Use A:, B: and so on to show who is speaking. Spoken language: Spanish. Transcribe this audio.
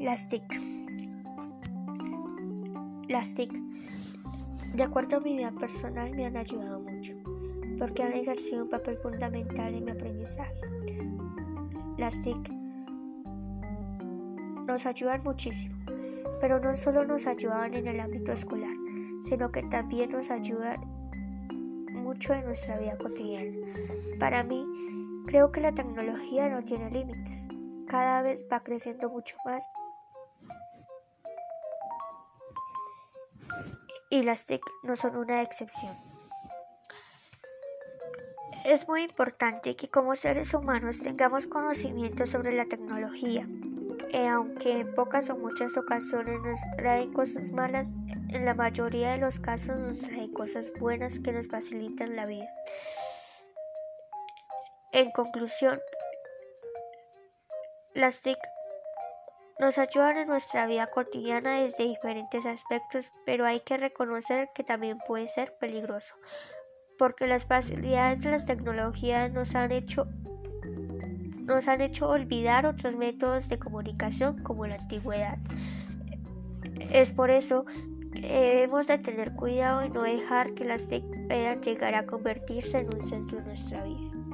A: Las TIC. Las TIC, de acuerdo a mi vida personal, me han ayudado mucho, porque han ejercido un papel fundamental en mi aprendizaje. Las TIC nos ayudan muchísimo, pero no solo nos ayudan en el ámbito escolar, sino que también nos ayudan mucho en nuestra vida cotidiana. Para mí, creo que la tecnología no tiene límites, cada vez va creciendo mucho más y las TIC no son una excepción. Es muy importante que como seres humanos tengamos conocimiento sobre la tecnología, eh, aunque en pocas o muchas ocasiones nos traen cosas malas, en la mayoría de los casos nos traen cosas buenas que nos facilitan la vida. En conclusión, las TIC nos ayudan en nuestra vida cotidiana desde diferentes aspectos, pero hay que reconocer que también puede ser peligroso, porque las facilidades de las tecnologías nos han hecho nos han hecho olvidar otros métodos de comunicación como la antigüedad. Es por eso que debemos de tener cuidado y no dejar que las TIC puedan llegar a convertirse en un centro de nuestra vida.